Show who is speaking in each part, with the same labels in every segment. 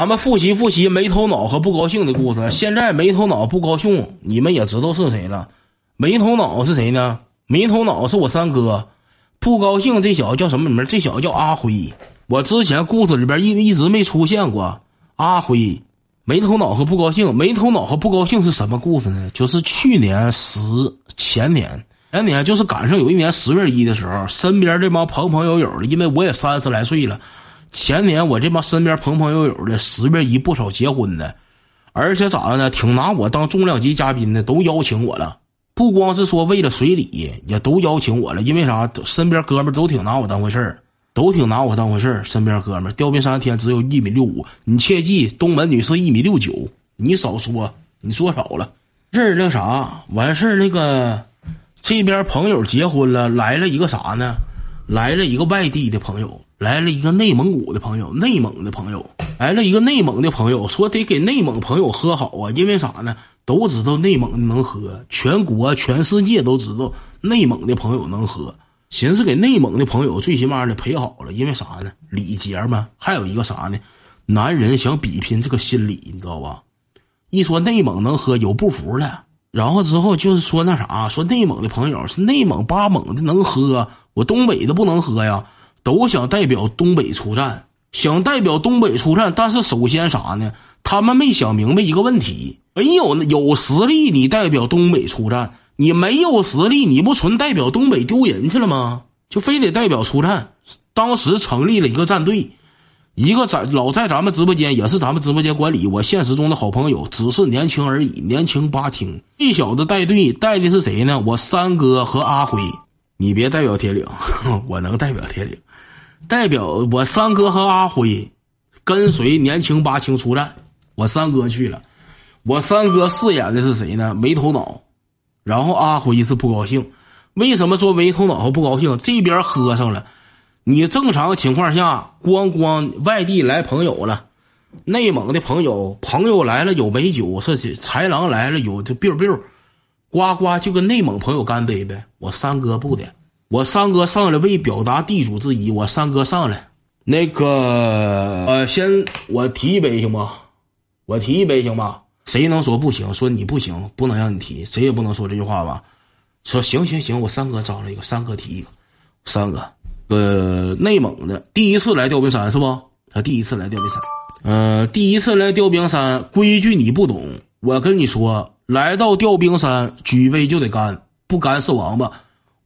Speaker 1: 咱们复习复习没头脑和不高兴的故事。现在没头脑不高兴，你们也知道是谁了。没头脑是谁呢？没头脑是我三哥。不高兴这小子叫什么名？这小子叫阿辉。我之前故事里边一一直没出现过阿辉。没头脑和不高兴，没头脑和不高兴是什么故事呢？就是去年十前年前年，就是赶上有一年十月一的时候，身边这帮朋朋友友的，因为我也三十来岁了。前年我这帮身边朋朋友友的十月一不少结婚的，而且咋的呢？挺拿我当重量级嘉宾的，都邀请我了。不光是说为了随礼，也都邀请我了。因为啥？身边哥们都挺拿我当回事儿，都挺拿我当回事儿。身边哥们吊冰山天只有一米六五，你切记，东门女士一米六九，你少说，你说少了。这儿那啥完事儿，那个这边朋友结婚了，来了一个啥呢？来了一个外地的朋友。来了一个内蒙古的朋友，内蒙的朋友来了一个内蒙的朋友，说得给内蒙朋友喝好啊，因为啥呢？都知道内蒙能喝，全国全世界都知道内蒙的朋友能喝。寻思给内蒙的朋友最起码的陪好了，因为啥呢？礼节嘛。还有一个啥呢？男人想比拼这个心理，你知道吧？一说内蒙能喝，有不服的。然后之后就是说那啥，说内蒙的朋友是内蒙八蒙的能喝，我东北的不能喝呀。都想代表东北出战，想代表东北出战，但是首先啥呢？他们没想明白一个问题：没有有实力，你代表东北出战；你没有实力，你不纯代表东北丢人去了吗？就非得代表出战。当时成立了一个战队，一个在老在咱们直播间，也是咱们直播间管理。我现实中的好朋友，只是年轻而已，年轻八听。这小子带队带的是谁呢？我三哥和阿辉。你别代表铁岭，我能代表铁岭。代表我三哥和阿辉，跟随年轻八青出战。我三哥去了，我三哥饰演的是谁呢？没头脑。然后阿辉是不高兴。为什么说没头脑和不高兴？这边喝上了，你正常情况下，光光外地来朋友了，内蒙的朋友朋友来了有美酒，是豺狼来了有就 biu biu，呱呱就跟内蒙朋友干杯呗。我三哥不的。我三哥上来为表达地主之谊，我三哥上来，那个呃，先我提一杯行吗？我提一杯行吧？谁能说不行？说你不行，不能让你提，谁也不能说这句话吧？说行行行，我三哥找了一个，三哥提一个，三哥，呃，内蒙的第一次来吊冰山是不？他第一次来吊冰山，嗯，第一次来吊冰山，规矩你不懂，我跟你说，来到吊冰山，举杯就得干，不干是王八。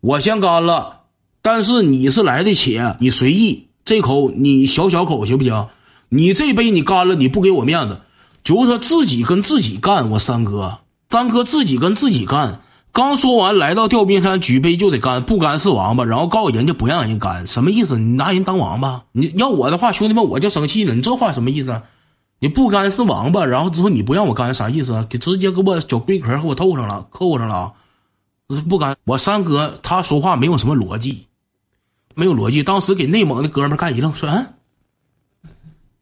Speaker 1: 我先干了，但是你是来的且，你随意这口你小小口行不行？你这杯你干了，你不给我面子，就他自己跟自己干。我三哥，三哥自己跟自己干。刚说完，来到吊冰山举杯就得干，不干是王八。然后告诉人家不让人干，什么意思？你拿人当王八？你要我的话，兄弟们我就生气了。你这话什么意思？你不干是王八，然后之后你不让我干啥意思？给直接给我小龟壳给我透上了，扣上了！是不敢，我三哥他说话没有什么逻辑，没有逻辑。当时给内蒙的哥们干一愣，说：“嗯，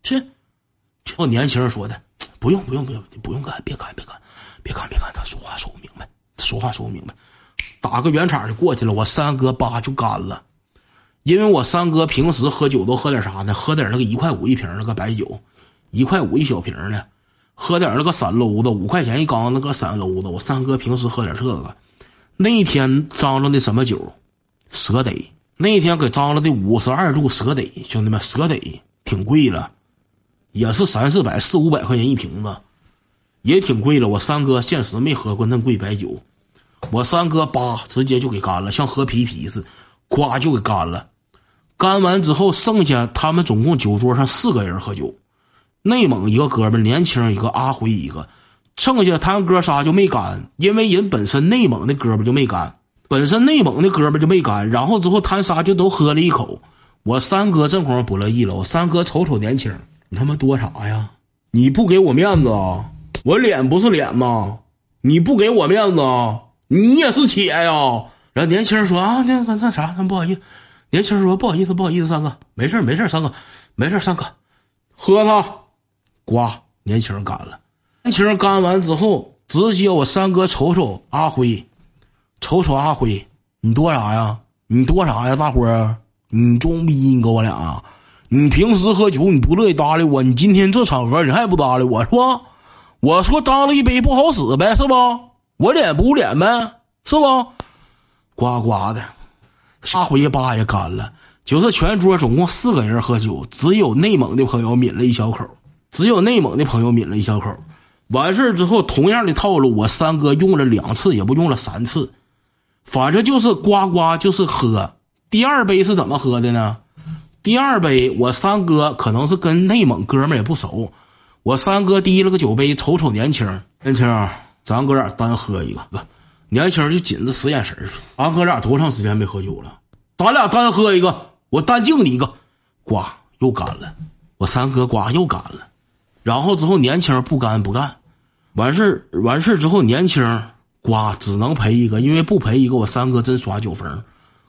Speaker 1: 这，这年轻人说的，不用不用不用，你不用干，别干别干，别干别干。他说话说不明白，说话说不明白，打个圆场就过去了。我三哥叭就干了，因为我三哥平时喝酒都喝点啥呢？喝点那个一块五一瓶那个白酒，一块五一小瓶的，喝点那个散篓子，五块钱一缸那个散篓子。我三哥平时喝点这个。那天张罗的什么酒？蛇得。那天给张罗的五十二度蛇得，兄弟们，蛇得挺贵了，也是三四百、四五百块钱一瓶子，也挺贵了。我三哥现实没喝过那贵白酒，我三哥叭直接就给干了，像喝啤啤似的，咵就给干了。干完之后，剩下他们总共酒桌上四个人喝酒，内蒙一个哥们年轻一个，阿辉一个。剩下他哥仨就没干，因为人本身内蒙的哥们就没干，本身内蒙的哥们就没干。然后之后他仨就都喝了一口。我三哥这会儿不乐意了，我三哥瞅瞅年轻，你他妈多啥呀？你不给我面子啊？我脸不是脸吗？你不给我面子啊？你也是铁呀？然后年轻人说啊，那那那啥，那不好意思。年轻人说不好意思，不好意思，三哥，没事没事三哥，没事三哥，喝他，呱，年轻人干了。清干完之后，直接我三哥瞅瞅阿辉，瞅瞅阿辉，你多啥呀？你多啥呀？大伙儿，你装逼？你跟我俩，你平时喝酒你不乐意搭理我，你今天这场合你还不搭理我是吧？我说当了一杯不好使呗，是不？我脸不脸呗，是不？呱呱的，下回疤也干了。就是全桌总共四个人喝酒，只有内蒙的朋友抿了一小口，只有内蒙的朋友抿了一小口。完事之后，同样的套路，我三哥用了两次，也不用了三次，反正就是呱呱，就是喝。第二杯是怎么喝的呢？第二杯，我三哥可能是跟内蒙哥们也不熟，我三哥提了个酒杯，瞅瞅年轻，年轻，咱哥俩单喝一个。年轻就紧着使眼神俺哥俩多长时间没喝酒了？咱俩单喝一个，我单敬你一个。呱，又干了，我三哥呱又干了。然后之后，年轻不干不干。完事儿完事儿之后，年轻呱只能赔一个，因为不赔一个，我三哥真耍酒疯。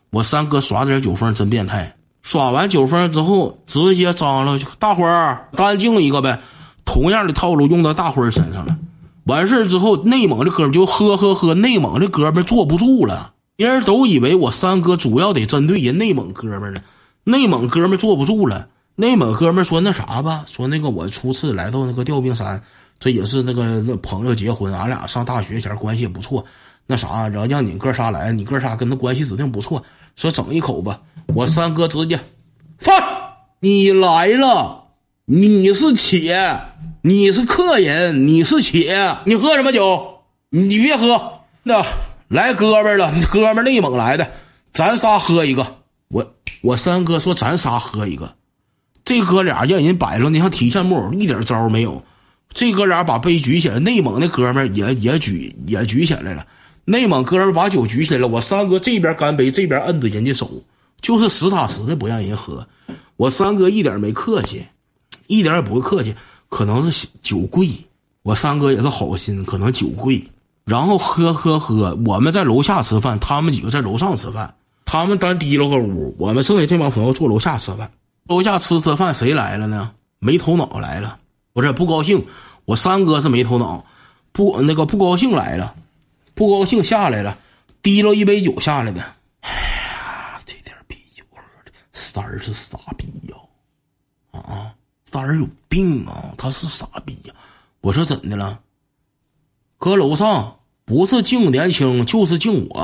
Speaker 1: 我三哥耍点酒疯真变态。耍完酒疯之后，直接张罗大伙儿干净一个呗。同样的套路用到大伙儿身上了。完事儿之后，内蒙的哥们就呵呵呵，内蒙的哥们坐不住了。别人都以为我三哥主要得针对人内蒙哥们呢，内蒙哥们坐不住了。内蒙哥们说那啥吧，说那个我初次来到那个吊冰山。这也是那个朋友结婚，俺俩上大学前关系也不错。那啥，然后让你哥仨来，你哥仨跟他关系指定不错。说整一口吧，我三哥直接放，你来了，你是且，你是客人，你是且，你喝什么酒？你别喝，那来哥们了，哥们内蒙来的，咱仨喝一个。我我三哥说咱仨喝一个，这哥俩让人摆弄的像提线木偶，一点招没有。这哥俩把杯举起来，内蒙的哥们也也举也举起来了。内蒙哥们把酒举起来了，我三哥这边干杯，这边摁着人家手，就是实打实的不让人喝。我三哥一点没客气，一点也不客气，可能是酒贵。我三哥也是好心，可能酒贵。然后喝喝喝，我们在楼下吃饭，他们几个在楼上吃饭。他们单提了个屋，我们剩下这帮朋友坐楼下吃饭。楼下吃吃饭，谁来了呢？没头脑来了。不是不高兴，我三哥是没头脑，不那个不高兴来了，不高兴下来了，提了一杯酒下来的。哎呀，这点啤酒喝的，三儿是傻逼呀！啊，三儿有病啊，他是傻逼呀！我说怎的了？搁楼上不是敬年轻就是敬我。